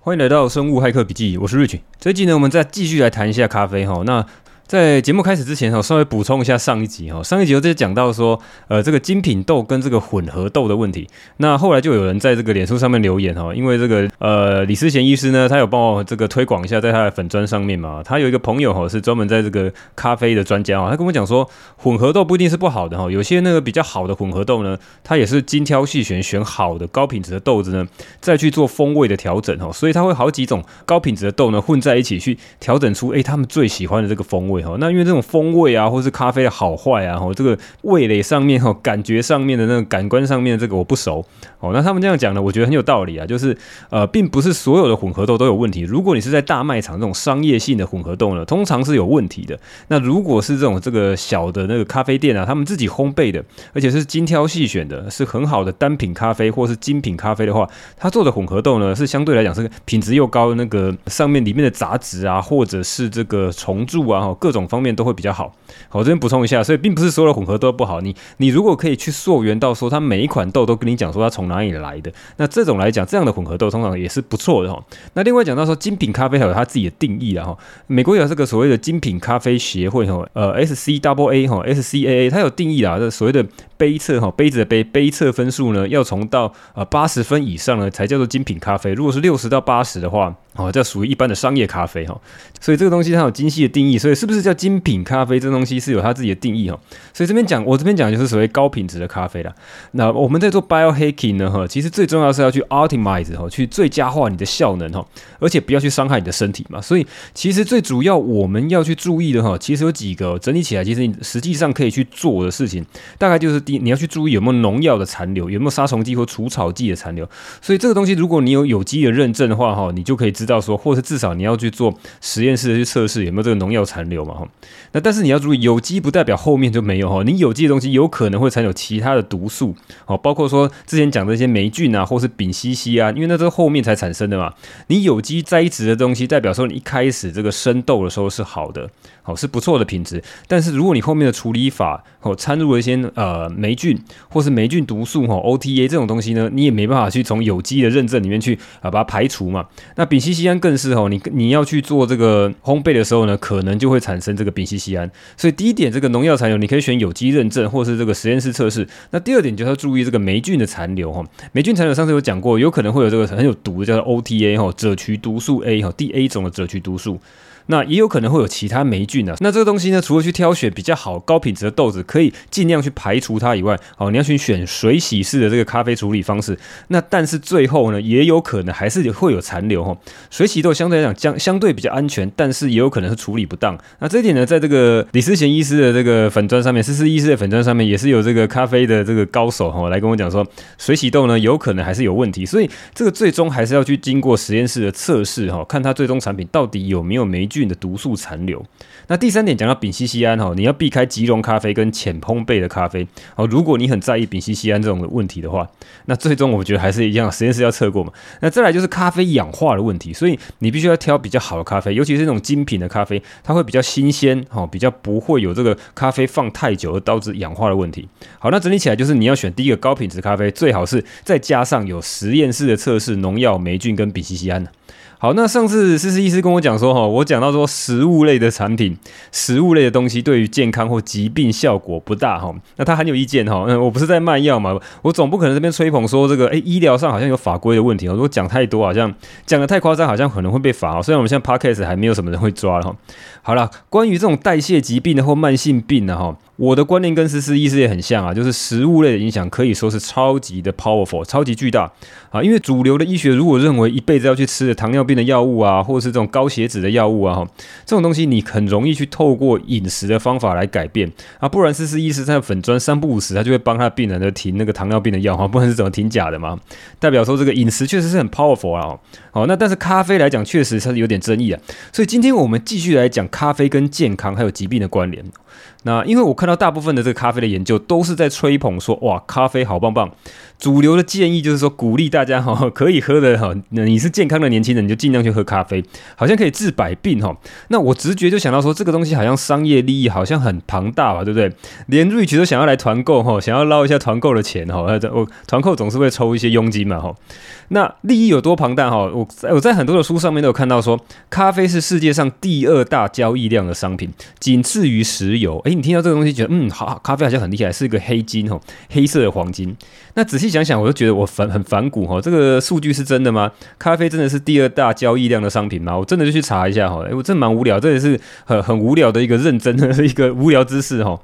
欢迎来到生物骇客笔记，我是 Rich。这一集呢，我们再继续来谈一下咖啡哈。那在节目开始之前哈，稍微补充一下上一集哈。上一集我直接讲到说，呃，这个精品豆跟这个混合豆的问题。那后来就有人在这个脸书上面留言哈，因为这个呃李思贤医师呢，他有帮我这个推广一下，在他的粉砖上面嘛。他有一个朋友哈，是专门在这个咖啡的专家啊，他跟我讲说，混合豆不一定是不好的哈，有些那个比较好的混合豆呢，他也是精挑细选选好的高品质的豆子呢，再去做风味的调整哈。所以他会好几种高品质的豆呢混在一起去调整出诶他们最喜欢的这个风味。那因为这种风味啊，或是咖啡的好坏啊，这个味蕾上面哈，感觉上面的那个感官上面的这个我不熟哦。那他们这样讲呢，我觉得很有道理啊，就是呃，并不是所有的混合豆都有问题。如果你是在大卖场这种商业性的混合豆呢，通常是有问题的。那如果是这种这个小的那个咖啡店啊，他们自己烘焙的，而且是精挑细选的，是很好的单品咖啡或是精品咖啡的话，他做的混合豆呢，是相对来讲是品质又高，那个上面里面的杂质啊，或者是这个虫蛀啊，各各种方面。都会比较好。好，我这边补充一下，所以并不是所有的混合豆不好。你你如果可以去溯源到说，它每一款豆都跟你讲说它从哪里来的，那这种来讲，这样的混合豆通常也是不错的哈。那另外讲到说，精品咖啡还有它自己的定义了哈。美国有这个所谓的精品咖啡协会哈，呃，SCWA 哈，S C A A，它有定义啊，这所谓的杯测哈，杯子的杯杯测分数呢，要从到呃八十分以上呢，才叫做精品咖啡。如果是六十到八十的话，哦，这属于一般的商业咖啡哈。所以这个东西它有精细的定义，所以是不是叫精品咖啡这东西是有它自己的定义哈。所以这边讲，我这边讲就是所谓高品质的咖啡啦。那我们在做 biohacking 呢哈，其实最重要是要去 optimize 哈，去最佳化你的效能哈，而且不要去伤害你的身体嘛。所以其实最主要我们要去注意的哈，其实有几个整理起来，其实你实际上可以去做的事情，大概就是第，你要去注意有没有农药的残留，有没有杀虫剂或除草剂的残留。所以这个东西，如果你有有机的认证的话哈，你就可以知道说，或者至少你要去做实验室的去测试有没有这个农药残留嘛哈。那但是你要注意，有机不代表后面就没有哈。你有机的东西有可能会残留其他的毒素哦，包括说之前讲的一些霉菌啊，或是丙烯烯啊，因为那都是后面才产生的嘛。你有机栽植的东西，代表说你一开始这个生豆的时候是好的，好是不错的品质。但是如果你后面的处理法哦掺入了一些呃霉菌或是霉菌毒素哈 OTA 这种东西呢，你也没办法去从有机的认证里面去啊把它排除嘛。那丙烯酰胺更是哦，你你要去做这个烘焙的时候呢，可能就会产生这个丙烯西安。所以第一点，这个农药残留你可以选有机认证或是这个实验室测试。那第二点就是要注意这个霉菌的残留哈，霉菌残留上次有讲过，有可能会有这个很有毒的叫做 OTA 哈，赭曲毒素 A 哈，，D A 种的赭曲毒素。那也有可能会有其他霉菌啊。那这个东西呢，除了去挑选比较好高品质的豆子，可以尽量去排除它以外，哦，你要去选水洗式的这个咖啡处理方式。那但是最后呢，也有可能还是会有残留哈。水洗豆相对来讲相相对比较安全，但是也有可能是处理不当。那这一点呢，在这个李思贤医师的这个粉砖上面，思思医师的粉砖上面也是有这个咖啡的这个高手哈来跟我讲说，水洗豆呢有可能还是有问题，所以这个最终还是要去经过实验室的测试哈，看它最终产品到底有没有霉菌。菌的毒素残留。那第三点讲到丙烯酰胺哈，你要避开即溶咖啡跟浅烘焙的咖啡。好，如果你很在意丙烯酰胺这种的问题的话，那最终我觉得还是一样，实验室要测过嘛。那再来就是咖啡氧化的问题，所以你必须要挑比较好的咖啡，尤其是那种精品的咖啡，它会比较新鲜哈，比较不会有这个咖啡放太久而导致氧化的问题。好，那整理起来就是你要选第一个高品质咖啡，最好是再加上有实验室的测试农药、霉菌跟丙烯酰胺。好，那上次思思医师跟我讲说，哈，我讲到说食物类的产品、食物类的东西对于健康或疾病效果不大，哈，那他很有意见，哈，嗯，我不是在卖药嘛，我总不可能这边吹捧说这个，诶，医疗上好像有法规的问题哦，如果讲太多，好像讲得太夸张，好像可能会被罚，虽然我们现在 Podcast 还没有什么人会抓了，哈。好了，关于这种代谢疾病的或慢性病的哈，我的观念跟思思医师也很像啊，就是食物类的影响可以说是超级的 powerful，超级巨大啊。因为主流的医学如果认为一辈子要去吃的糖尿病的药物啊，或者是这种高血脂的药物啊，哈，这种东西你很容易去透过饮食的方法来改变啊。不然思思医师在粉砖三不五时，他就会帮他病人呢停那个糖尿病的药哈，不然是怎么停假的嘛？代表说这个饮食确实是很 powerful 啊。好，那但是咖啡来讲，确实它是有点争议啊。所以今天我们继续来讲。咖啡跟健康还有疾病的关联。那因为我看到大部分的这个咖啡的研究都是在吹捧说，哇，咖啡好棒棒，主流的建议就是说，鼓励大家哈可以喝的哈，那你是健康的年轻人，你就尽量去喝咖啡，好像可以治百病哈。那我直觉就想到说，这个东西好像商业利益好像很庞大吧，对不对？连 Rich 都想要来团购哈，想要捞一下团购的钱哈。我团购总是会抽一些佣金嘛哈。那利益有多庞大哈？我在我在很多的书上面都有看到说，咖啡是世界上第二大交易量的商品，仅次于石油。诶，你听到这个东西觉得嗯好，咖啡好像很厉害，是一个黑金哦，黑色的黄金。那仔细想想，我就觉得我反很反骨哈。这个数据是真的吗？咖啡真的是第二大交易量的商品吗？我真的就去查一下哈。诶，我真蛮无聊，这也是很很无聊的一个认真的一个无聊之事哈。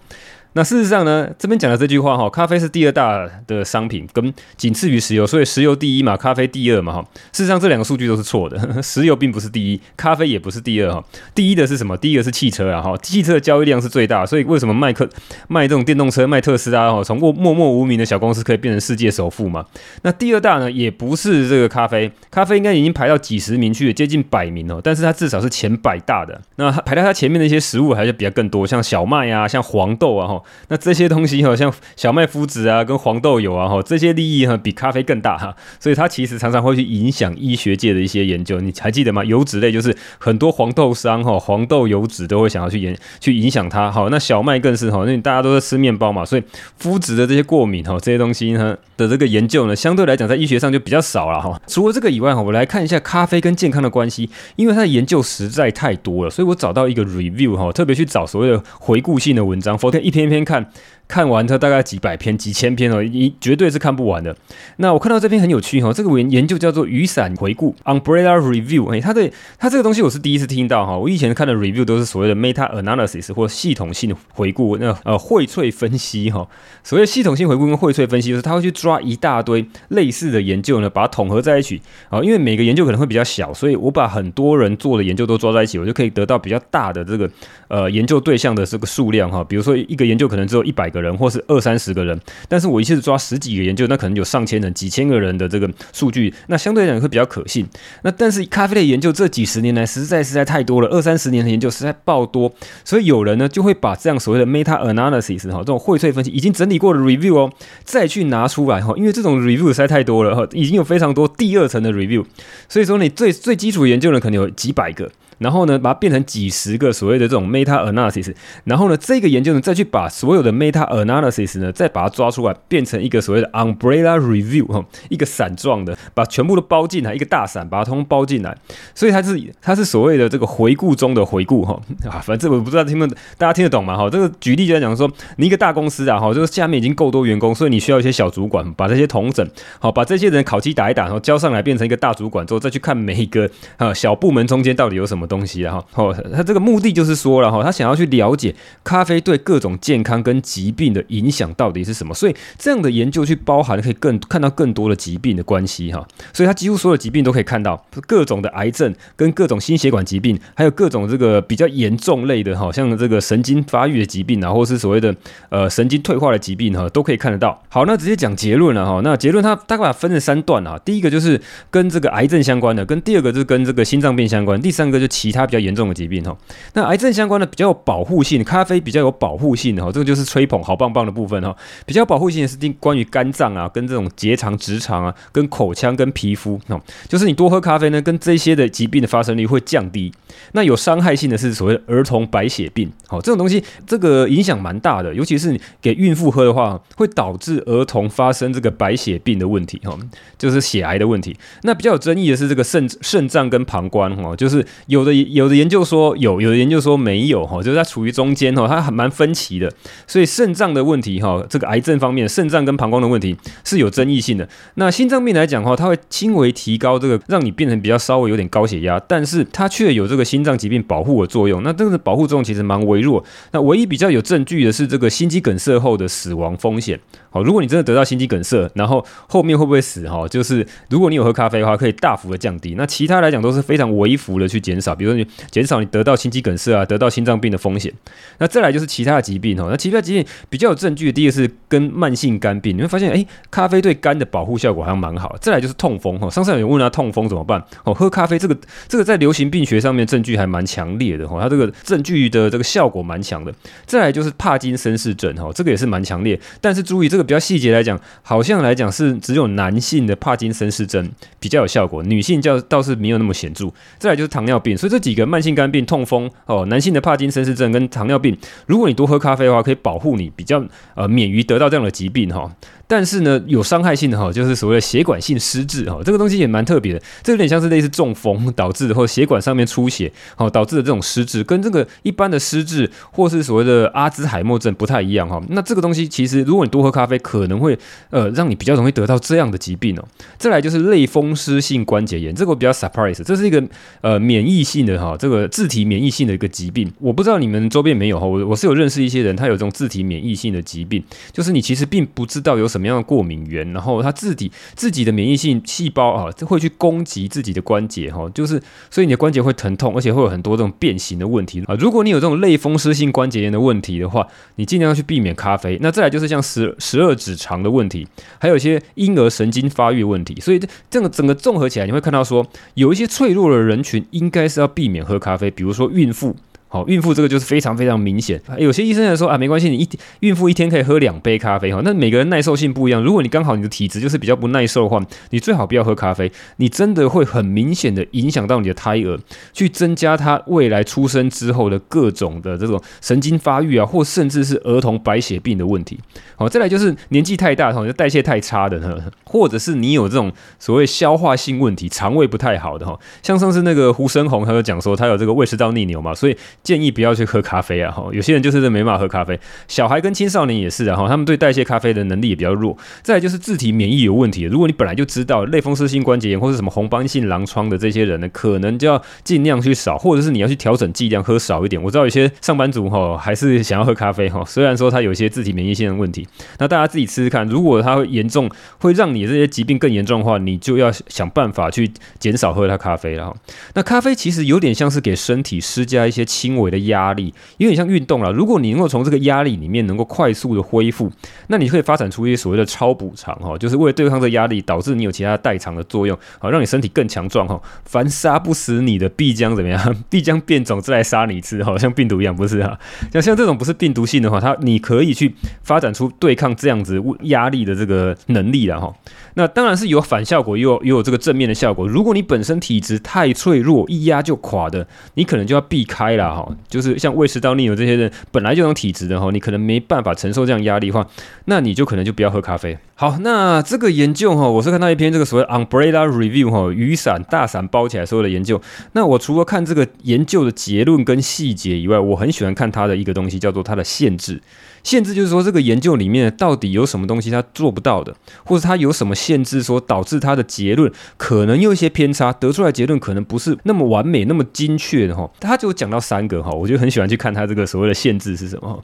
那事实上呢，这边讲的这句话哈，咖啡是第二大的商品，跟仅次于石油，所以石油第一嘛，咖啡第二嘛哈。事实上这两个数据都是错的，石油并不是第一，咖啡也不是第二哈。第一的是什么？第一个是汽车啊哈，汽车的交易量是最大，所以为什么麦克卖这种电动车卖特斯拉哈，从默默默无名的小公司可以变成世界首富嘛？那第二大呢，也不是这个咖啡，咖啡应该已经排到几十名去了，接近百名哦，但是它至少是前百大的。那排在它前面的一些食物还是比较更多，像小麦啊，像黄豆啊哈。那这些东西哈，像小麦麸质啊，跟黄豆油啊哈，这些利益哈比咖啡更大哈，所以它其实常常会去影响医学界的一些研究。你还记得吗？油脂类就是很多黄豆商哈，黄豆油脂都会想要去研去影响它。好，那小麦更是哈，因为大家都在吃面包嘛，所以麸质的这些过敏哈，这些东西呢的这个研究呢，相对来讲在医学上就比较少了哈。除了这个以外哈，我来看一下咖啡跟健康的关系，因为它的研究实在太多了，所以我找到一个 review 哈，特别去找所谓的回顾性的文章，否则一篇一篇看。看完它大概几百篇、几千篇哦，一绝对是看不完的。那我看到这篇很有趣哈，这个研研究叫做雨伞回顾 （Umbrella Review）。哎，它的它这个东西我是第一次听到哈。我以前看的 review 都是所谓的 meta analysis 或系统性回顾，那呃荟萃分析哈。所谓系统性回顾跟荟萃分析，就是它会去抓一大堆类似的研究呢，把它统合在一起啊。因为每个研究可能会比较小，所以我把很多人做的研究都抓在一起，我就可以得到比较大的这个呃研究对象的这个数量哈。比如说一个研究可能只有一百个人或是二三十个人，但是我一次抓十几个研究，那可能有上千人、几千个人的这个数据，那相对来讲会比较可信。那但是咖啡类研究这几十年来实在实在太多了，二三十年的研究实在爆多，所以有人呢就会把这样所谓的 meta analysis 哈，这种荟萃分析已经整理过的 review 哦，再去拿出来哈，因为这种 review 实在太多了哈，已经有非常多第二层的 review，所以说你最最基础研究呢可能有几百个。然后呢，把它变成几十个所谓的这种 meta analysis，然后呢，这个研究呢再去把所有的 meta analysis 呢再把它抓出来，变成一个所谓的 umbrella review 哈，一个伞状的，把全部都包进来，一个大伞把它通通包进来，所以它是它是所谓的这个回顾中的回顾哈啊，反正我不知道听不大家听得懂吗？哈，这个举例就在讲说，你一个大公司啊哈，就是下面已经够多员工，所以你需要一些小主管把这些同整好，把这些人考绩打一打，然后交上来变成一个大主管之后，再去看每一个啊小部门中间到底有什么。东西然后哦，他这个目的就是说了哈，他想要去了解咖啡对各种健康跟疾病的影响到底是什么，所以这样的研究去包含可以更看到更多的疾病的关系哈，所以他几乎所有疾病都可以看到各种的癌症跟各种心血管疾病，还有各种这个比较严重类的哈，像这个神经发育的疾病啊，或是所谓的呃神经退化的疾病哈，都可以看得到。好，那直接讲结论了哈，那结论它大概分了三段啊，第一个就是跟这个癌症相关的，跟第二个就是跟这个心脏病相关，第三个就。其他比较严重的疾病哈，那癌症相关的比较有保护性，咖啡比较有保护性的哈，这个就是吹捧好棒棒的部分哈。比较保护性的是定关于肝脏啊，跟这种结肠、直肠啊，跟口腔、跟皮肤哦，就是你多喝咖啡呢，跟这些的疾病的发生率会降低。那有伤害性的是所谓儿童白血病，好，这种东西这个影响蛮大的，尤其是你给孕妇喝的话，会导致儿童发生这个白血病的问题哈，就是血癌的问题。那比较有争议的是这个肾肾脏跟膀胱哈，就是有。有的有的研究说有，有的研究说没有哈，就是它处于中间哈，它还蛮分歧的。所以肾脏的问题哈，这个癌症方面，肾脏跟膀胱的问题是有争议性的。那心脏病来讲的话，它会轻微提高这个，让你变成比较稍微有点高血压，但是它却有这个心脏疾病保护的作用。那这个保护作用其实蛮微弱。那唯一比较有证据的是这个心肌梗塞后的死亡风险。好，如果你真的得到心肌梗塞，然后后面会不会死哈？就是如果你有喝咖啡的话，可以大幅的降低。那其他来讲都是非常微幅的去减少。比如说你减少你得到心肌梗塞啊，得到心脏病的风险。那再来就是其他的疾病哈，那其他疾病比较有证据的，第一个是跟慢性肝病，你会发现，哎，咖啡对肝的保护效果好像蛮好。再来就是痛风哈，上次有人问他痛风怎么办？哦，喝咖啡这个这个在流行病学上面证据还蛮强烈的哈，它这个证据的这个效果蛮强的。再来就是帕金森氏症哈，这个也是蛮强烈，但是注意这个比较细节来讲，好像来讲是只有男性的帕金森氏症比较有效果，女性叫倒是没有那么显著。再来就是糖尿病，所以这几个慢性肝病、痛风哦，男性的帕金森氏症跟糖尿病，如果你多喝咖啡的话，可以保护你比较呃免于得到这样的疾病哈。但是呢，有伤害性的哈，就是所谓的血管性失智哈，这个东西也蛮特别的，这有点像是类似中风导致的，或血管上面出血好导致的这种失智，跟这个一般的失智或是所谓的阿兹海默症不太一样哈。那这个东西其实，如果你多喝咖啡，可能会呃让你比较容易得到这样的疾病哦。再来就是类风湿性关节炎，这个我比较 surprise，这是一个呃免疫性的哈，这个自体免疫性的一个疾病。我不知道你们周边没有哈，我我是有认识一些人，他有这种自体免疫性的疾病，就是你其实并不知道有什么样的过敏源，然后他自己自己的免疫性细胞啊，会去攻击自己的关节哈，就是所以你的关节会疼痛，而且会有很多这种变形的问题啊。如果你有这种类风湿性关节炎的问题的话，你尽量去避免咖啡。那再来就是像十十二指肠的问题，还有一些婴儿神经发育问题，所以这这个整个综合起来，你会看到说有一些脆弱的人群应该是要避免喝咖啡，比如说孕妇。好，孕妇这个就是非常非常明显。有些医生来说啊，没关系，你一孕妇一天可以喝两杯咖啡哈。那每个人耐受性不一样，如果你刚好你的体质就是比较不耐受的话，你最好不要喝咖啡。你真的会很明显的影响到你的胎儿，去增加他未来出生之后的各种的这种神经发育啊，或甚至是儿童白血病的问题。好，再来就是年纪太大哈，就代谢太差的哈，或者是你有这种所谓消化性问题，肠胃不太好的哈。像上次那个胡生红，他就讲说他有这个胃食道逆流嘛，所以。建议不要去喝咖啡啊！哈，有些人就是没办法喝咖啡，小孩跟青少年也是啊！哈，他们对代谢咖啡的能力也比较弱。再就是自体免疫有问题，如果你本来就知道类风湿性关节炎或是什么红斑性狼疮的这些人呢，可能就要尽量去少，或者是你要去调整剂量，喝少一点。我知道有些上班族哈还是想要喝咖啡哈，虽然说他有些自体免疫性的问题，那大家自己试试看，如果它会严重，会让你这些疾病更严重的话，你就要想办法去减少喝它咖啡了哈。那咖啡其实有点像是给身体施加一些轻。轻微的压力，有点像运动了。如果你能够从这个压力里面能够快速的恢复，那你可以发展出一些所谓的超补偿哈，就是为了对抗这压力，导致你有其他代偿的作用，好让你身体更强壮哈。凡杀不死你的，必将怎么样？必将变种再来杀你一次，好像病毒一样，不是哈？像像这种不是病毒性的话，它你可以去发展出对抗这样子压力的这个能力了哈。那当然是有反效果，也有也有这个正面的效果。如果你本身体质太脆弱，一压就垮的，你可能就要避开了哈。就是像胃食道逆流这些人，本来就有体质的哈，你可能没办法承受这样压力的话，那你就可能就不要喝咖啡。好，那这个研究哈，我是看到一篇这个所谓 umbrella review 哈，雨伞大伞包起来所有的研究。那我除了看这个研究的结论跟细节以外，我很喜欢看它的一个东西，叫做它的限制。限制就是说，这个研究里面到底有什么东西他做不到的，或者他有什么限制，说导致他的结论可能有一些偏差，得出来结论可能不是那么完美、那么精确的哈。他就讲到三个哈，我就很喜欢去看他这个所谓的限制是什么。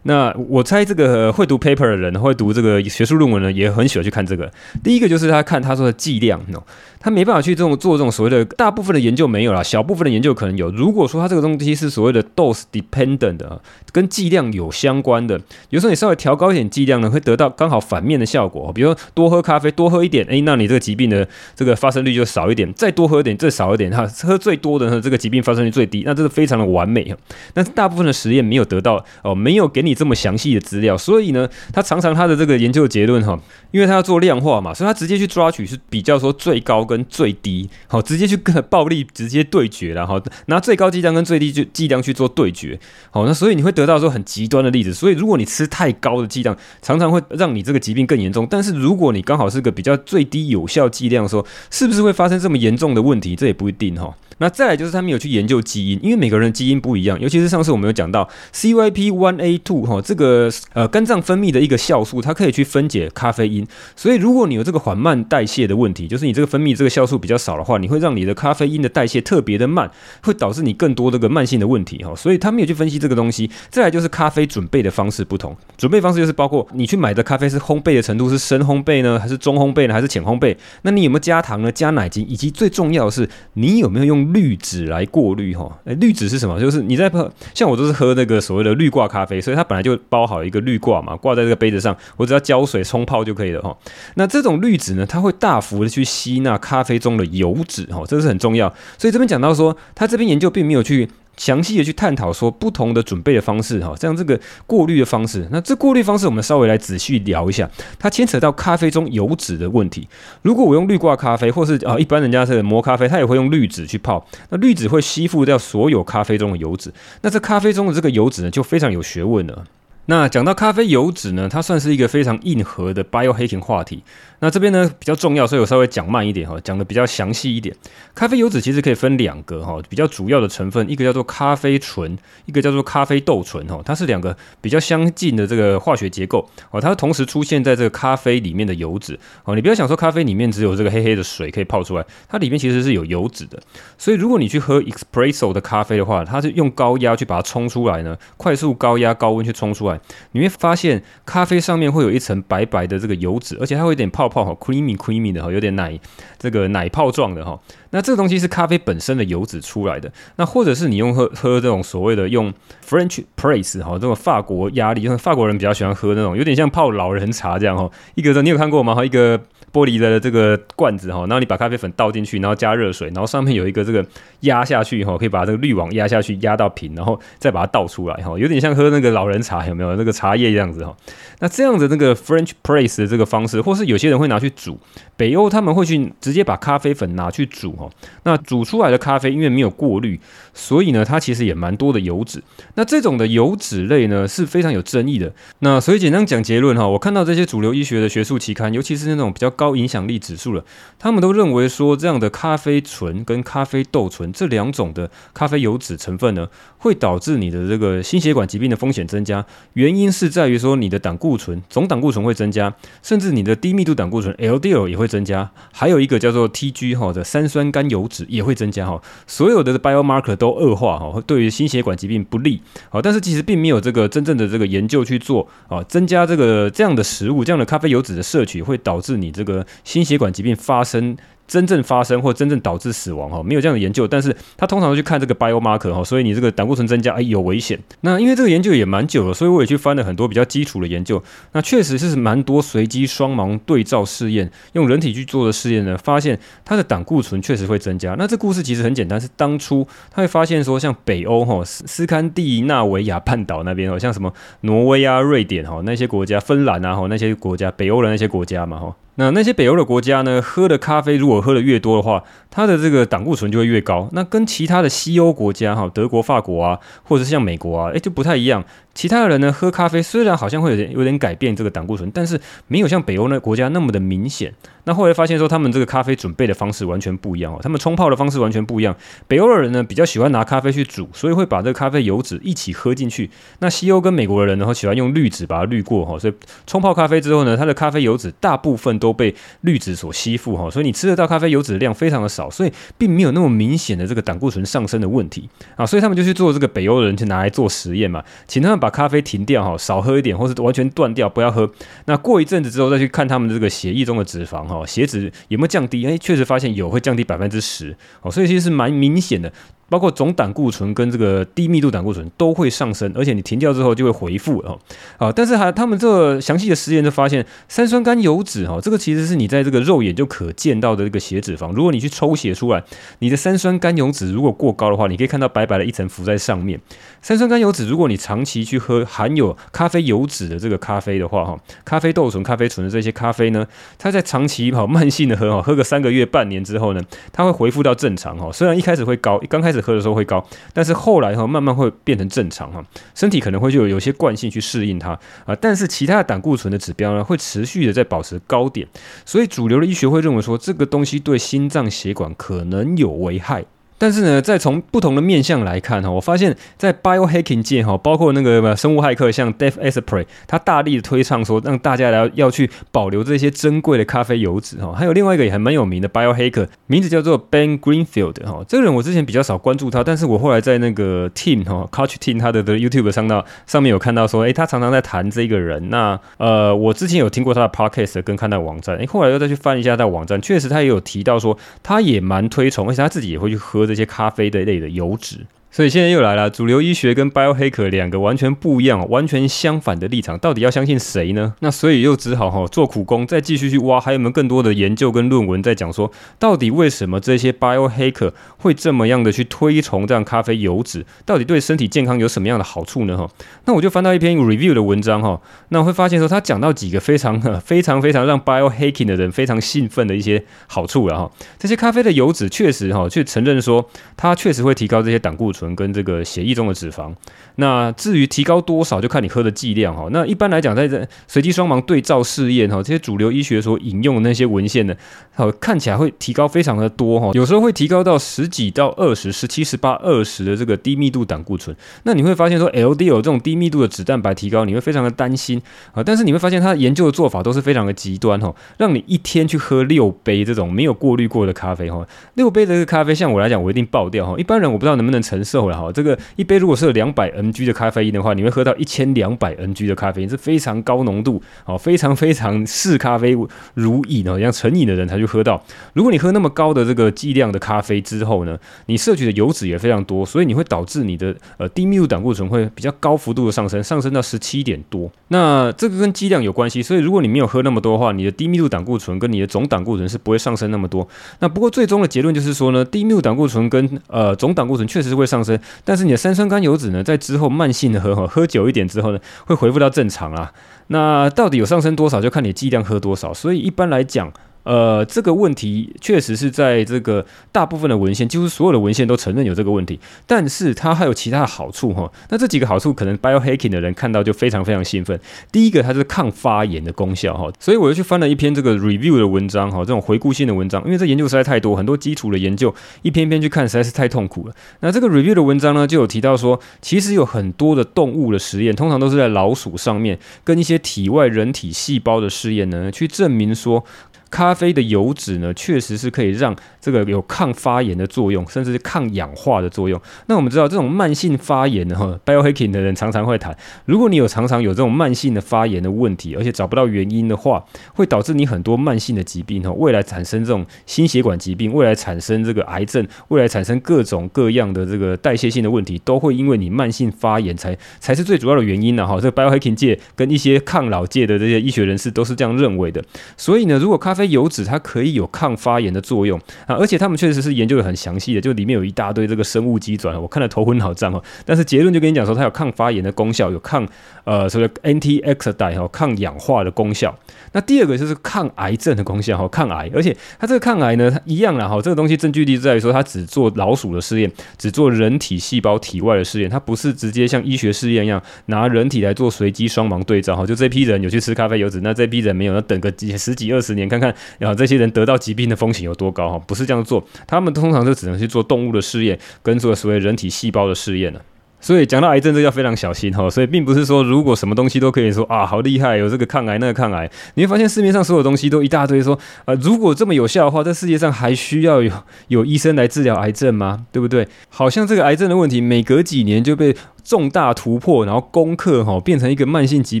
那我猜这个会读 paper 的人，会读这个学术论文呢，也很喜欢去看这个。第一个就是他看他说的剂量哦。他没办法去这种做这种所谓的大部分的研究没有啦，小部分的研究可能有。如果说他这个东西是所谓的 dose dependent 的，跟剂量有相关的，有时候你稍微调高一点剂量呢，会得到刚好反面的效果。比如说多喝咖啡，多喝一点，诶，那你这个疾病的这个发生率就少一点；再多喝一点，再少一点，哈，喝最多的呢，这个疾病发生率最低。那这是非常的完美。但是大部分的实验没有得到哦，没有给你这么详细的资料，所以呢，他常常他的这个研究结论哈，因为他要做量化嘛，所以他直接去抓取是比较说最高跟。最低，好，直接去跟暴力直接对决了，好，拿最高剂量跟最低就剂量去做对决，好，那所以你会得到说很极端的例子，所以如果你吃太高的剂量，常常会让你这个疾病更严重，但是如果你刚好是个比较最低有效剂量，说是不是会发生这么严重的问题，这也不一定哈。那再来就是他们有去研究基因，因为每个人的基因不一样，尤其是上次我们有讲到 CYP1A2 哈，这个呃肝脏分泌的一个酵素，它可以去分解咖啡因。所以如果你有这个缓慢代谢的问题，就是你这个分泌这个酵素比较少的话，你会让你的咖啡因的代谢特别的慢，会导致你更多这个慢性的问题哈。所以他们有去分析这个东西。再来就是咖啡准备的方式不同，准备方式就是包括你去买的咖啡是烘焙的程度是深烘焙呢，还是中烘焙呢，还是浅烘焙？那你有没有加糖呢？加奶精？以及最重要的是你有没有用滤纸来过滤哈。哎，滤纸是什么？就是你在喝，像我都是喝那个所谓的滤挂咖啡，所以它本来就包好一个滤挂嘛，挂在这个杯子上，我只要浇水冲泡就可以了哈。那这种滤纸呢，它会大幅的去吸纳咖啡中的油脂哈，这是很重要。所以这边讲到说，他这边研究并没有去。详细的去探讨说不同的准备的方式哈，像这个过滤的方式，那这过滤方式我们稍微来仔细聊一下，它牵扯到咖啡中油脂的问题。如果我用滤挂咖啡，或是啊一般人家是磨咖啡，他也会用滤纸去泡，那滤纸会吸附掉所有咖啡中的油脂，那这咖啡中的这个油脂呢，就非常有学问了。那讲到咖啡油脂呢，它算是一个非常硬核的 biohacking 话题。那这边呢比较重要，所以我稍微讲慢一点哈，讲的比较详细一点。咖啡油脂其实可以分两个哈，比较主要的成分，一个叫做咖啡醇，一个叫做咖啡豆醇哈，它是两个比较相近的这个化学结构哦，它同时出现在这个咖啡里面的油脂哦，你不要想说咖啡里面只有这个黑黑的水可以泡出来，它里面其实是有油脂的。所以如果你去喝 espresso 的咖啡的话，它是用高压去把它冲出来呢，快速高压高温去冲出来，你会发现咖啡上面会有一层白白的这个油脂，而且它会有点泡。泡好 creamy creamy 的哈，有点奶这个奶泡状的哈。那这个东西是咖啡本身的油脂出来的。那或者是你用喝喝这种所谓的用 French press 哈，这种法国压力，因为法国人比较喜欢喝那种有点像泡老人茶这样哈。一个你有看过吗？哈一个。玻璃的这个罐子哈，然后你把咖啡粉倒进去，然后加热水，然后上面有一个这个压下去哈，可以把这个滤网压下去，压到平，然后再把它倒出来哈，有点像喝那个老人茶，有没有那个茶叶这样子哈？那这样的那个 French press 的这个方式，或是有些人会拿去煮，北欧他们会去直接把咖啡粉拿去煮哈。那煮出来的咖啡因为没有过滤，所以呢，它其实也蛮多的油脂。那这种的油脂类呢是非常有争议的。那所以简单讲结论哈，我看到这些主流医学的学术期刊，尤其是那种比较高。影响力指数了，他们都认为说，这样的咖啡醇跟咖啡豆醇这两种的咖啡油脂成分呢，会导致你的这个心血管疾病的风险增加。原因是在于说，你的胆固固醇总胆固醇会增加，甚至你的低密度胆固醇 LDL 也会增加，还有一个叫做 TG 哈的三酸甘油脂也会增加哈。所有的 biomarker 都恶化哈，对于心血管疾病不利。好，但是其实并没有这个真正的这个研究去做啊，增加这个这样的食物，这样的咖啡油脂的摄取会导致你这个。心血管疾病发生。真正发生或真正导致死亡哈，没有这样的研究，但是他通常都去看这个 biomarker 哈，所以你这个胆固醇增加，哎，有危险。那因为这个研究也蛮久了，所以我也去翻了很多比较基础的研究。那确实是蛮多随机双盲对照试验，用人体去做的试验呢，发现它的胆固醇确实会增加。那这故事其实很简单，是当初他会发现说，像北欧哈斯斯堪的纳维亚半岛那边哦，像什么挪威啊、瑞典哈那些国家，芬兰啊哈那些国家，北欧的那些国家嘛哈。那那些北欧的国家呢，喝的咖啡如果喝的越多的话，它的这个胆固醇就会越高。那跟其他的西欧国家哈，德国、法国啊，或者是像美国啊，诶，就不太一样。其他的人呢，喝咖啡虽然好像会有点有点改变这个胆固醇，但是没有像北欧那国家那么的明显。那后来发现说，他们这个咖啡准备的方式完全不一样哦，他们冲泡的方式完全不一样。北欧的人呢，比较喜欢拿咖啡去煮，所以会把这个咖啡油脂一起喝进去。那西欧跟美国的人呢，喜欢用滤纸把它滤过哈，所以冲泡咖啡之后呢，它的咖啡油脂大部分都被滤纸所吸附哈，所以你吃得到咖啡油脂的量非常的少，所以并没有那么明显的这个胆固醇上升的问题啊。所以他们就去做这个北欧的人去拿来做实验嘛，请他们把把咖啡停掉。哈，少喝一点，或是完全断掉，不要喝。那过一阵子之后，再去看他们这个血液中的脂肪，哈，血脂有没有降低？哎，确实发现有，会降低百分之十。哦，所以其实是蛮明显的。包括总胆固醇跟这个低密度胆固醇都会上升，而且你停掉之后就会回复哦。啊，但是还他们这详细的实验就发现，三酸甘油脂哈，这个其实是你在这个肉眼就可见到的这个血脂肪。如果你去抽血出来，你的三酸甘油脂如果过高的话，你可以看到白白的一层浮在上面。三酸甘油脂，如果你长期去喝含有咖啡油脂的这个咖啡的话，哈，咖啡豆醇、咖啡醇的这些咖啡呢，它在长期跑慢性的喝哈，喝个三个月、半年之后呢，它会恢复到正常哈。虽然一开始会高，刚开始。喝的时候会高，但是后来哈慢慢会变成正常哈，身体可能会就有有些惯性去适应它啊，但是其他的胆固醇的指标呢会持续的在保持高点，所以主流的医学会认为说这个东西对心脏血管可能有危害。但是呢，再从不同的面向来看哈，我发现，在 biohacking 界哈，包括那个生物骇客，像 Dave Asprey，他大力的推倡说，让大家来要去保留这些珍贵的咖啡油脂哈。还有另外一个也还蛮有名的 biohacker，名字叫做 Ben Greenfield 哈。这个人我之前比较少关注他，但是我后来在那个 Team 哈，Coach Team 他的的 YouTube 上到上面有看到说，诶，他常常在谈这个人。那呃，我之前有听过他的 Podcast 跟看他的网站，诶，后来又再去翻一下他的网站，确实他也有提到说，他也蛮推崇，而且他自己也会去喝。这些咖啡的类的油脂。所以现在又来了，主流医学跟 biohacker 两个完全不一样、完全相反的立场，到底要相信谁呢？那所以又只好哈做苦工，再继续去挖，还有没有更多的研究跟论文在讲说，到底为什么这些 biohacker 会这么样的去推崇这样咖啡油脂，到底对身体健康有什么样的好处呢？哈，那我就翻到一篇 review 的文章哈，那会发现说他讲到几个非常非常非常让 biohacking 的人非常兴奋的一些好处了哈，这些咖啡的油脂确实哈去承认说它确实会提高这些胆固醇。跟这个血液中的脂肪，那至于提高多少，就看你喝的剂量哈。那一般来讲，在这随机双盲对照试验哈，这些主流医学所引用的那些文献呢，好看起来会提高非常的多哈，有时候会提高到十几到二十、十七、十八、二十的这个低密度胆固醇。那你会发现说，LDL 这种低密度的脂蛋白提高，你会非常的担心啊。但是你会发现，他研究的做法都是非常的极端哈，让你一天去喝六杯这种没有过滤过的咖啡哈，六杯的这个咖啡，像我来讲，我一定爆掉哈。一般人我不知道能不能承受。了哈，这个一杯如果是有两百 mg 的咖啡因的话，你会喝到一千两百 mg 的咖啡因，是非常高浓度，哦，非常非常视咖啡如饮哦，像成瘾的人才去喝到。如果你喝那么高的这个剂量的咖啡之后呢，你摄取的油脂也非常多，所以你会导致你的呃低密度胆固醇会比较高幅度的上升，上升到十七点多。那这个跟剂量有关系，所以如果你没有喝那么多的话，你的低密度胆固醇跟你的总胆固醇是不会上升那么多。那不过最终的结论就是说呢，低密度胆固醇跟呃总胆固醇确实是会上上升。但是你的三酸甘油脂呢，在之后慢性的喝喝久一点之后呢，会恢复到正常啊。那到底有上升多少，就看你剂量喝多少。所以一般来讲。呃，这个问题确实是在这个大部分的文献，几乎所有的文献都承认有这个问题，但是它还有其他的好处哈。那这几个好处，可能 biohacking 的人看到就非常非常兴奋。第一个，它是抗发炎的功效哈，所以我又去翻了一篇这个 review 的文章哈，这种回顾性的文章，因为这研究实在太多，很多基础的研究，一篇篇去看实在是太痛苦了。那这个 review 的文章呢，就有提到说，其实有很多的动物的实验，通常都是在老鼠上面，跟一些体外人体细胞的试验呢，去证明说。咖啡的油脂呢，确实是可以让这个有抗发炎的作用，甚至是抗氧化的作用。那我们知道，这种慢性发炎的哈，biohacking 的人常常会谈，如果你有常常有这种慢性的发炎的问题，而且找不到原因的话，会导致你很多慢性的疾病哈，未来产生这种心血管疾病，未来产生这个癌症，未来产生各种各样的这个代谢性的问题，都会因为你慢性发炎才才是最主要的原因呢哈。这个 biohacking 界跟一些抗老界的这些医学人士都是这样认为的。所以呢，如果咖咖咖啡油脂它可以有抗发炎的作用啊，而且他们确实是研究的很详细的，就里面有一大堆这个生物基转，我看了头昏脑胀哦。但是结论就跟你讲说，它有抗发炎的功效，有抗呃所谓 NTX 代哈抗氧化的功效。那第二个就是抗癌症的功效哈，抗癌，而且它这个抗癌呢，它一样啦哈。这个东西证据力在于说，它只做老鼠的试验，只做人体细胞体外的试验，它不是直接像医学试验一样拿人体来做随机双盲对照哈。就这批人有去吃咖啡油脂，那这批人没有，那等个几十几二十年看看。然后 这些人得到疾病的风险有多高哈？不是这样做，他们通常就只能去做动物的试验，跟做所谓人体细胞的试验了。所以讲到癌症，这要非常小心哈。所以并不是说如果什么东西都可以说啊，好厉害，有这个抗癌那个抗癌，你会发现市面上所有东西都一大堆说，呃，如果这么有效的话，这世界上还需要有有医生来治疗癌症吗？对不对？好像这个癌症的问题，每隔几年就被。重大突破，然后攻克哈，变成一个慢性疾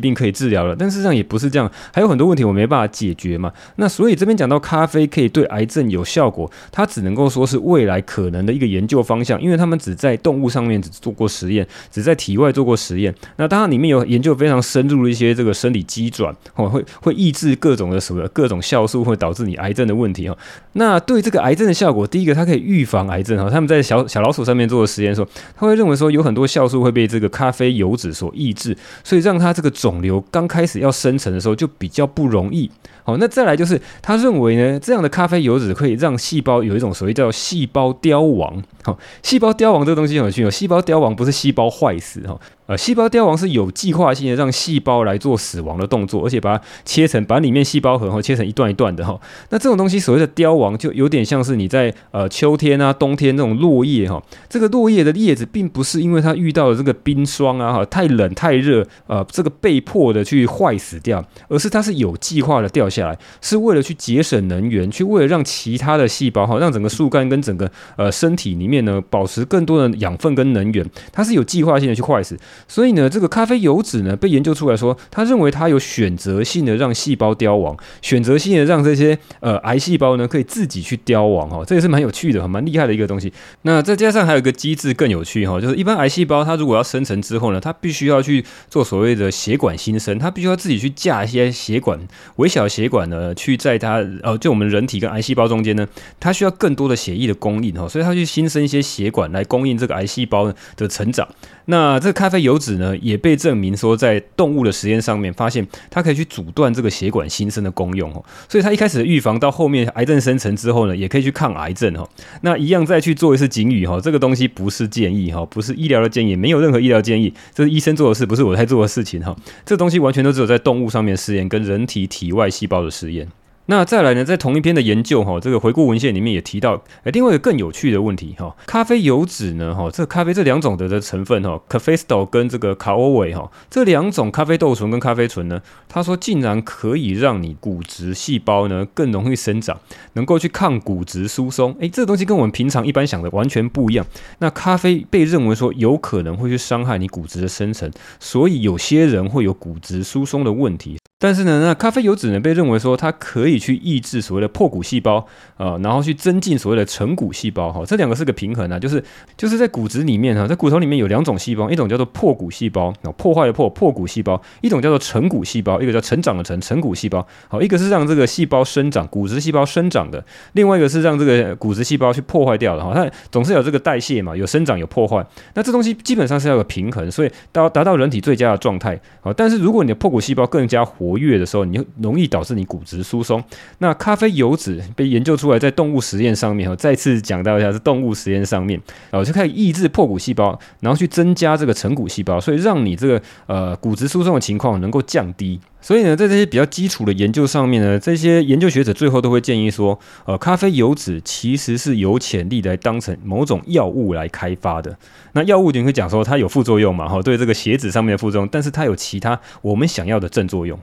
病可以治疗了。但事实上也不是这样，还有很多问题我没办法解决嘛。那所以这边讲到咖啡可以对癌症有效果，它只能够说是未来可能的一个研究方向，因为他们只在动物上面只做过实验，只在体外做过实验。那当然里面有研究非常深入的一些这个生理机转，哦，会会抑制各种的什么各种酵素，会导致你癌症的问题哈。那对这个癌症的效果，第一个它可以预防癌症哈。他们在小小老鼠上面做的实验说，他会认为说有很多酵素会。被这个咖啡油脂所抑制，所以让它这个肿瘤刚开始要生成的时候就比较不容易。好，那再来就是他认为呢，这样的咖啡油脂可以让细胞有一种所谓叫细胞凋亡。好，细胞凋亡这个东西很有趣哦，细胞凋亡不是细胞坏死哈。呃，细胞凋亡是有计划性的让细胞来做死亡的动作，而且把它切成，把里面细胞核哈切成一段一段的哈。那这种东西所谓的凋亡，就有点像是你在呃秋天啊、冬天那种落叶哈。这个落叶的叶子并不是因为它遇到了这个冰霜啊、哈太冷太热呃这个被迫的去坏死掉，而是它是有计划的掉下来，是为了去节省能源，去为了让其他的细胞哈，让整个树干跟整个呃身体里面呢保持更多的养分跟能源，它是有计划性的去坏死。所以呢，这个咖啡油脂呢被研究出来说，他认为它有选择性的让细胞凋亡，选择性的让这些呃癌细胞呢可以自己去凋亡哈，这也是蛮有趣的，蛮厉害的一个东西。那再加上还有一个机制更有趣哈，就是一般癌细胞它如果要生成之后呢，它必须要去做所谓的血管新生，它必须要自己去架一些血管，微小血管呢去在它呃就我们人体跟癌细胞中间呢，它需要更多的血液的供应哈，所以它去新生一些血管来供应这个癌细胞的成长。那这咖啡油脂呢，也被证明说在动物的实验上面发现它可以去阻断这个血管新生的功用哦，所以它一开始的预防到后面癌症生成之后呢，也可以去抗癌症哈。那一样再去做一次警语哈，这个东西不是建议哈，不是医疗的建议，没有任何医疗建议，这是医生做的事，不是我在做的事情哈。这东西完全都只有在动物上面实验，跟人体体外细胞的实验。那再来呢，在同一篇的研究哈，这个回顾文献里面也提到，哎，另外一个更有趣的问题哈，咖啡油脂呢哈，这咖啡这两种的的成分哈咖啡豆跟这个卡欧维哈，这两种咖啡豆醇跟咖啡醇呢，他说竟然可以让你骨质细胞呢更容易生长，能够去抗骨质疏松，哎，这个东西跟我们平常一般想的完全不一样。那咖啡被认为说有可能会去伤害你骨质的生成，所以有些人会有骨质疏松的问题。但是呢，那咖啡油脂呢被认为说它可以去抑制所谓的破骨细胞啊、呃，然后去增进所谓的成骨细胞哈，这两个是个平衡啊，就是就是在骨质里面哈，在骨头里面有两种细胞，一种叫做破骨细胞，破坏的破破骨细胞，一种叫做成骨细胞，一个叫成长的成成骨细胞，好，一个是让这个细胞生长，骨质细胞生长的，另外一个是让这个骨质细胞去破坏掉的哈，它总是有这个代谢嘛，有生长有破坏，那这东西基本上是要有平衡，所以到达到人体最佳的状态，好，但是如果你的破骨细胞更加活活跃的时候，你就容易导致你骨质疏松。那咖啡油脂被研究出来，在动物实验上面，哈再次讲到一下，是动物实验上面，哦，就可以抑制破骨细胞，然后去增加这个成骨细胞，所以让你这个呃骨质疏松的情况能够降低。所以呢，在这些比较基础的研究上面呢，这些研究学者最后都会建议说，呃，咖啡油脂其实是有潜力来当成某种药物来开发的。那药物你会讲说它有副作用嘛？哈，对这个血脂上面的副作用，但是它有其他我们想要的正作用。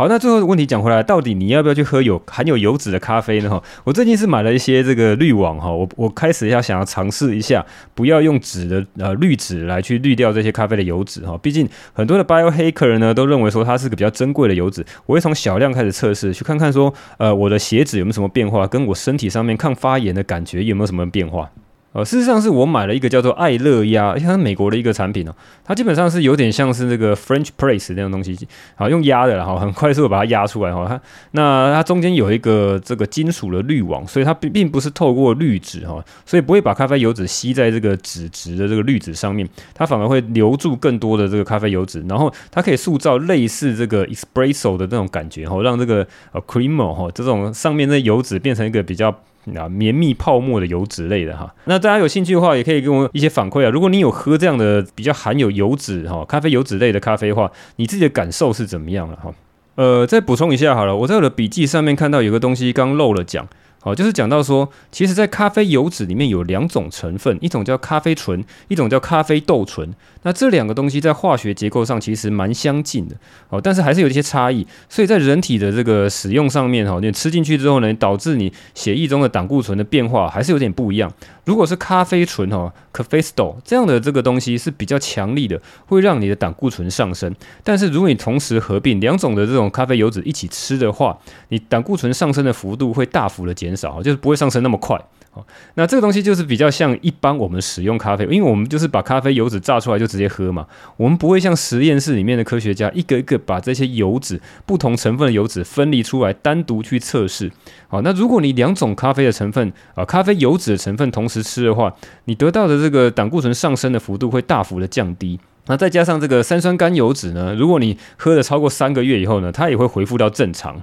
好，那最后的问题讲回来，到底你要不要去喝有含有油脂的咖啡呢？哈，我最近是买了一些这个滤网哈，我我开始要想要尝试一下，不要用纸的呃滤纸来去滤掉这些咖啡的油脂哈。毕竟很多的 biohacker 呢都认为说它是个比较珍贵的油脂，我会从小量开始测试，去看看说呃我的血脂有没有什么变化，跟我身体上面抗发炎的感觉有没有什么变化。呃，事实上是我买了一个叫做爱乐压，它是美国的一个产品哦。它基本上是有点像是那个 French press 那种东西，好用压的，然后很快速的把它压出来哈。它那它中间有一个这个金属的滤网，所以它并并不是透过滤纸哈，所以不会把咖啡油脂吸在这个纸质的这个滤纸上面，它反而会留住更多的这个咖啡油脂，然后它可以塑造类似这个 espresso 的那种感觉哈，让这个呃 creamer 哈这种上面的油脂变成一个比较。啊，绵密泡沫的油脂类的哈，那大家有兴趣的话，也可以给我一些反馈啊。如果你有喝这样的比较含有油脂哈，咖啡油脂类的咖啡的话，你自己的感受是怎么样了哈？呃，再补充一下好了，我在我的笔记上面看到有个东西刚漏了讲。好，就是讲到说，其实，在咖啡油脂里面有两种成分，一种叫咖啡醇，一种叫咖啡豆醇。那这两个东西在化学结构上其实蛮相近的，哦，但是还是有一些差异。所以在人体的这个使用上面，哈，你吃进去之后呢，导致你血液中的胆固醇的变化还是有点不一样。如果是咖啡醇哈，Cafestol 这样的这个东西是比较强力的，会让你的胆固醇上升。但是如果你同时合并两种的这种咖啡油脂一起吃的话，你胆固醇上升的幅度会大幅的。减少，就是不会上升那么快。好，那这个东西就是比较像一般我们使用咖啡，因为我们就是把咖啡油脂榨出来就直接喝嘛，我们不会像实验室里面的科学家一个一个把这些油脂不同成分的油脂分离出来，单独去测试。好，那如果你两种咖啡的成分啊，咖啡油脂的成分同时吃的话，你得到的这个胆固醇上升的幅度会大幅的降低。那再加上这个三酸甘油脂呢，如果你喝了超过三个月以后呢，它也会恢复到正常。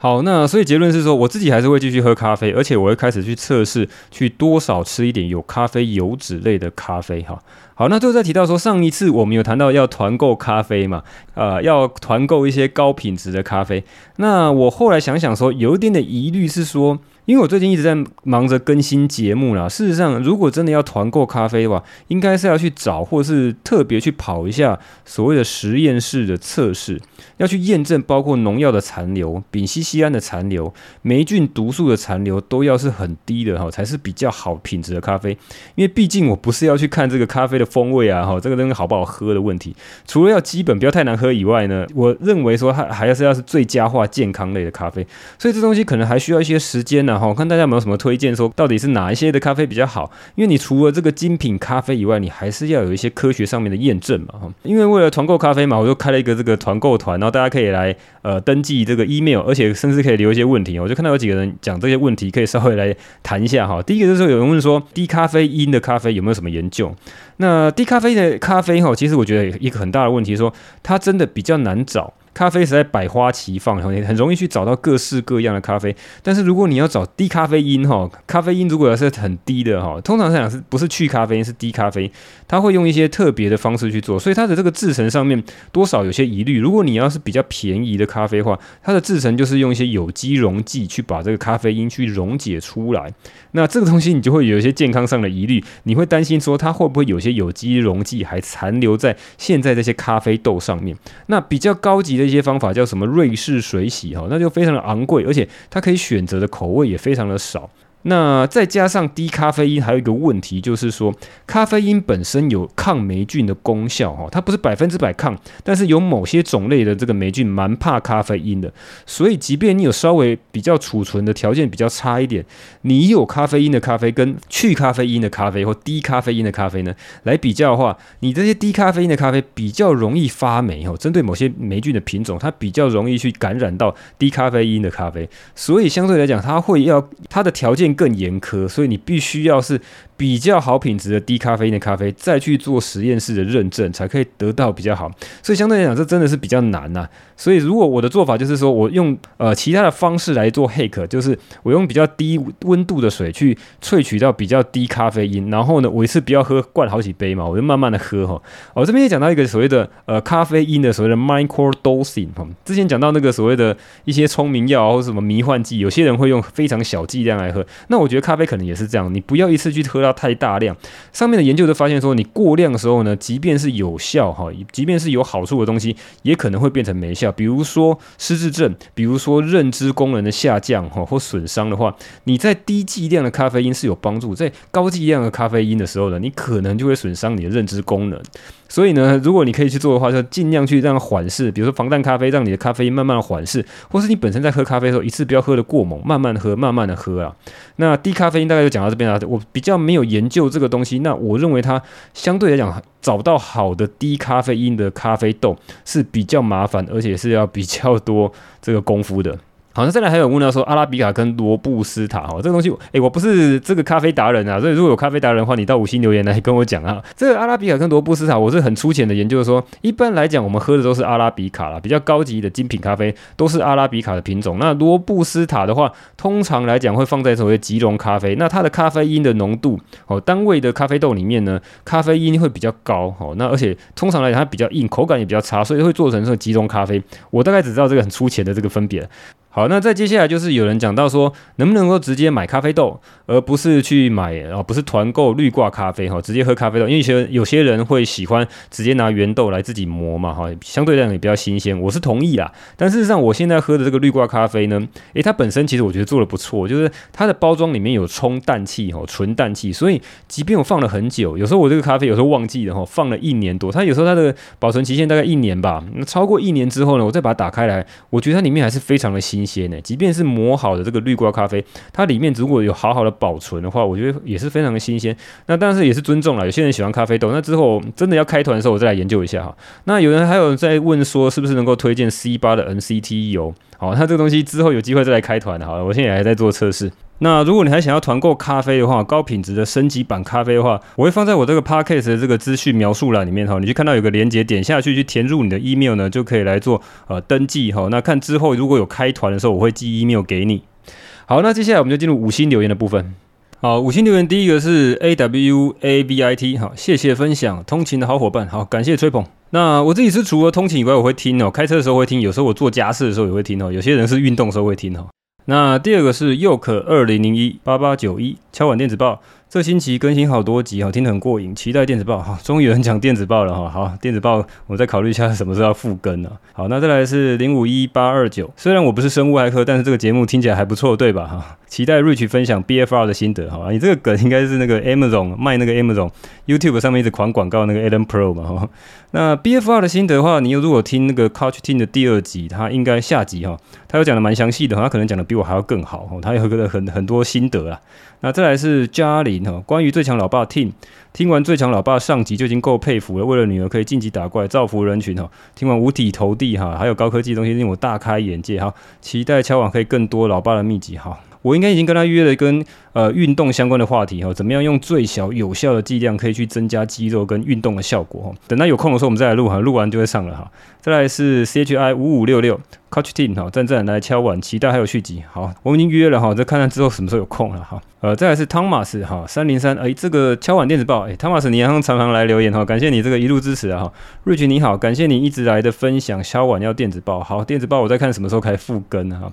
好，那所以结论是说，我自己还是会继续喝咖啡，而且我会开始去测试，去多少吃一点有咖啡油脂类的咖啡。哈，好，那最后再提到说，上一次我们有谈到要团购咖啡嘛，呃，要团购一些高品质的咖啡。那我后来想想说，有一点的疑虑是说。因为我最近一直在忙着更新节目啦。事实上，如果真的要团购咖啡的话，应该是要去找，或是特别去跑一下所谓的实验室的测试，要去验证包括农药的残留、丙烯酰胺的残留、霉菌毒素的残留都要是很低的哈，才是比较好品质的咖啡。因为毕竟我不是要去看这个咖啡的风味啊哈，这个东西好不好喝的问题。除了要基本不要太难喝以外呢，我认为说它还是要是最佳化健康类的咖啡，所以这东西可能还需要一些时间呢。好，看大家有没有什么推荐，说到底是哪一些的咖啡比较好？因为你除了这个精品咖啡以外，你还是要有一些科学上面的验证嘛。哈，因为为了团购咖啡嘛，我就开了一个这个团购团，然后大家可以来呃登记这个 email，而且甚至可以留一些问题。我就看到有几个人讲这些问题，可以稍微来谈一下哈。第一个就是有人问说，低咖啡因的咖啡有没有什么研究？那低咖啡的咖啡哈，其实我觉得一个很大的问题说，它真的比较难找。咖啡实在百花齐放，你很容易去找到各式各样的咖啡。但是如果你要找低咖啡因哈，咖啡因如果要是很低的哈，通常来讲是不是去咖啡因是低咖啡，它会用一些特别的方式去做，所以它的这个制程上面多少有些疑虑。如果你要是比较便宜的咖啡的话，它的制程就是用一些有机溶剂去把这个咖啡因去溶解出来。那这个东西你就会有一些健康上的疑虑，你会担心说它会不会有些有机溶剂还残留在现在这些咖啡豆上面？那比较高级这。些方法叫什么瑞士水洗哈，那就非常的昂贵，而且它可以选择的口味也非常的少。那再加上低咖啡因，还有一个问题就是说，咖啡因本身有抗霉菌的功效哈，它不是百分之百抗，但是有某些种类的这个霉菌蛮怕咖啡因的，所以即便你有稍微比较储存的条件比较差一点，你有咖啡因的咖啡跟去咖啡因的咖啡或低咖啡因的咖啡呢，来比较的话，你这些低咖啡因的咖啡比较容易发霉哈，针对某些霉菌的品种，它比较容易去感染到低咖啡因的咖啡，所以相对来讲，它会要它的条件。更严苛，所以你必须要是比较好品质的低咖啡因的咖啡，再去做实验室的认证，才可以得到比较好。所以相对来讲，这真的是比较难呐、所以如果我的做法就是说，我用呃其他的方式来做 hack，就是我用比较低温度的水去萃取到比较低咖啡因，然后呢，我一次不要喝灌好几杯嘛，我就慢慢的喝哈。我、这边也讲到一个所谓的呃咖啡因的所谓的 micro dosing 哈。之前讲到那个所谓的一些聪明药或者什么迷幻剂，有些人会用非常小剂量来喝。那我觉得咖啡可能也是这样，你不要一次去喝到太大量。上面的研究都发现说，你过量的时候呢，即便是有效哈，即便是有好处的东西，也可能会变成没效。比如说失智症，比如说认知功能的下降哈或损伤的话，你在低剂量的咖啡因是有帮助，在高剂量的咖啡因的时候呢，你可能就会损伤你的认知功能。所以呢，如果你可以去做的话，就尽量去让缓释，比如说防弹咖啡，让你的咖啡慢慢缓释，或是你本身在喝咖啡的时候，一次不要喝得过猛，慢慢喝，慢慢的喝啊。那低咖啡因大概就讲到这边了。我比较没有研究这个东西，那我认为它相对来讲找到好的低咖啡因的咖啡豆是比较麻烦，而且是要比较多这个功夫的。好，那再来还有问到说阿拉比卡跟罗布斯塔哈，这个东西，诶、我不是这个咖啡达人啊，所以如果有咖啡达人的话，你到五星留言来跟我讲啊。这个阿拉比卡跟罗布斯塔，我是很粗浅的研究说，一般来讲，我们喝的都是阿拉比卡啦，比较高级的精品咖啡都是阿拉比卡的品种。那罗布斯塔的话，通常来讲会放在所谓吉隆咖啡，那它的咖啡因的浓度哦，单位的咖啡豆里面呢，咖啡因会比较高哦，那而且通常来讲它比较硬，口感也比较差，所以会做成这种即溶咖啡。我大概只知道这个很粗浅的这个分别。好，那再接下来就是有人讲到说，能不能够直接买咖啡豆，而不是去买啊，不是团购绿挂咖啡哈，直接喝咖啡豆，因为有些有些人会喜欢直接拿原豆来自己磨嘛哈，相对来讲也比较新鲜，我是同意啦。但事实上，我现在喝的这个绿挂咖啡呢，诶，它本身其实我觉得做的不错，就是它的包装里面有充氮气哈，纯氮气，所以即便我放了很久，有时候我这个咖啡有时候忘记了哈，放了一年多，它有时候它的保存期限大概一年吧，那超过一年之后呢，我再把它打开来，我觉得它里面还是非常的新鲜。些呢，即便是磨好的这个绿瓜咖啡，它里面如果有好好的保存的话，我觉得也是非常的新鲜。那但是也是尊重了，有些人喜欢咖啡豆，那之后真的要开团的时候，我再来研究一下哈。那有人还有在问说，是不是能够推荐 C 八的 NCT 油？好，那这个东西之后有机会再来开团。好了，我现在也还在做测试。那如果你还想要团购咖啡的话，高品质的升级版咖啡的话，我会放在我这个 podcast 的这个资讯描述栏里面哈，你去看到有个连接，点下去去填入你的 email 呢，就可以来做呃登记哈。那看之后如果有开团的时候，我会寄 email 给你。好，那接下来我们就进入五星留言的部分。好，五星留言第一个是 A W A V I T，好，谢谢分享，通勤的好伙伴，好，感谢吹捧。那我自己是除了通勤以外，我会听哦，开车的时候会听，有时候我做家事的时候也会听哦，有些人是运动的时候会听哦。那第二个是佑可二零零一八八九一敲碗电子报。这星期更新好多集哈，听得很过瘾，期待电子报 哈，终于有人讲电子报了哈。好，电子报我再考虑一下什么时候要复更呢？好，那再来是零五一八二九，虽然我不是生物骇客，但是这个节目听起来还不错，对吧？哈，期待 Rich 分享 BFR 的心得哈。你这个梗应该是那个 Amazon 卖那个 Amazon YouTube 上面一直狂广告那个 Adam Pro 嘛哈。那 BFR 的心得的话，你又如果听那个 Coach Team 的第二集，他应该下集哈，他有讲的蛮详细的，他可能讲的比我还要更好，他有个很很多心得啊。那再来是嘉玲哈，关于最强老爸 Team，听完最强老爸上集就已经够佩服了，为了女儿可以晋级打怪，造福人群哈。听完五体投地哈，还有高科技东西令我大开眼界哈，期待敲网可以更多老爸的秘籍哈。我应该已经跟他约了跟呃运动相关的话题哈，怎么样用最小有效的剂量可以去增加肌肉跟运动的效果哈。等他有空的时候我们再来录哈，录完就会上了哈。再来是 C H I 五五六六 Coach Team 哈，站站来敲碗，期待还有续集。好，我们已经约了哈，再看看之后什么时候有空了哈。呃，再来是 Thomas 哈三零三，哎，这个敲碗电子报，哎，Thomas 你常常来留言哈，感谢你这个一路支持啊哈。Rich 你好，感谢你一直来的分享，敲碗要电子报，好，电子报我再看什么时候开复更哈。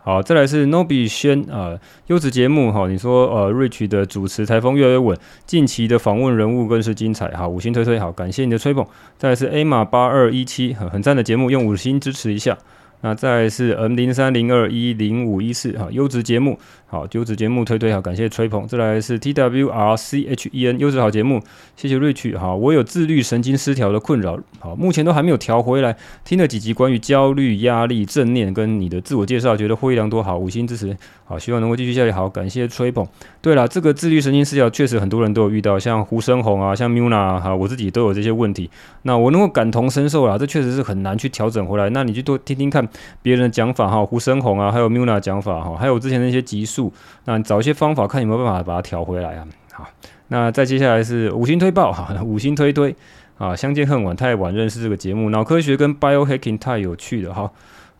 好，再来是 Nobi 轩啊，优质节目哈，你说呃，Rich 的主持台风越来越稳，近期的访问人物更是精彩，好，五星推推，好，感谢你的吹捧。再来是 A 码八二一七，很很赞的节目，用五星支持一下。那再来是 M 零三零二一零五一四哈，优质节目，好，优质节目推推好，感谢吹捧。再来是 T W R C H E N，优质好节目，谢谢 Rich 哈，我有自律神经失调的困扰，好，目前都还没有调回来。听了几集关于焦虑、压力、正念跟你的自我介绍，觉得获益良多，好，五星支持，好，希望能够继续下去，好，感谢吹捧。对了，这个自律神经失调确实很多人都有遇到，像胡生红啊，像 Muna 哈，我自己都有这些问题。那我能够感同身受啦，这确实是很难去调整回来。那你去多听听看别人的讲法哈，胡生红啊，还有 Muna 讲法哈，还有之前那些集数，那找一些方法，看有没有办法把它调回来啊。好，那再接下来是五星推爆哈，五星推推啊，相见恨晚，太晚认识这个节目，脑科学跟 Biohacking 太有趣了哈。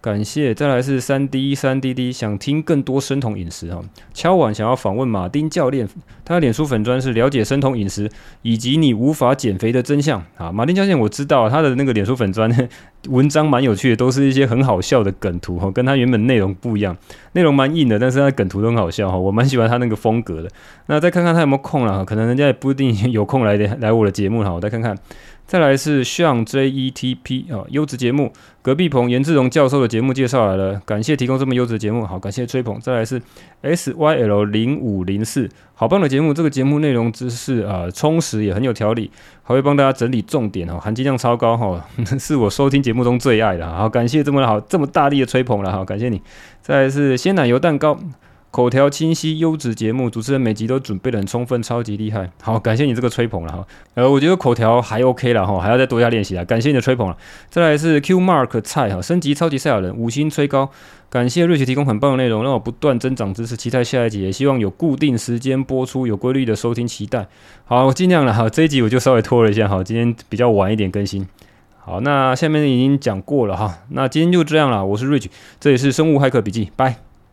感谢，再来是三 D 三 D D，想听更多生酮饮食哈。敲碗想要访问马丁教练，他的脸书粉砖是了解生酮饮食以及你无法减肥的真相啊。马丁教练我知道他的那个脸书粉砖文章蛮有趣的，都是一些很好笑的梗图哈，跟他原本内容不一样，内容蛮硬的，但是他梗图都很好笑哈，我蛮喜欢他那个风格的。那再看看他有没有空了，可能人家也不一定有空来来我的节目哈，我再看看。再来是像 JETP 啊，优质节目，隔壁棚严志荣教授的节目介绍来了，感谢提供这么优质的节目，好，感谢吹捧。再来是 SYL 零五零四，好棒的节目，这个节目内容知识啊充实也很有条理，还会帮大家整理重点哦，含金量超高哈，是我收听节目中最爱的，好，感谢这么好这么大力的吹捧了，好，感谢你。再来是鲜奶油蛋糕。口条清晰，优质节目，主持人每集都准备得很充分，超级厉害。好，感谢你这个吹捧了哈。呃，我觉得口条还 OK 了哈，还要再多加练习啊。感谢你的吹捧了。再来是 Q Mark 菜哈，升级超级赛亚人，五星吹高。感谢瑞奇提供很棒的内容，让我不断增长知识，期待下一集，也希望有固定时间播出，有规律的收听，期待。好，我尽量了哈。这一集我就稍微拖了一下哈，今天比较晚一点更新。好，那下面已经讲过了哈，那今天就这样了。我是瑞奇，这里是生物骇客笔记，拜。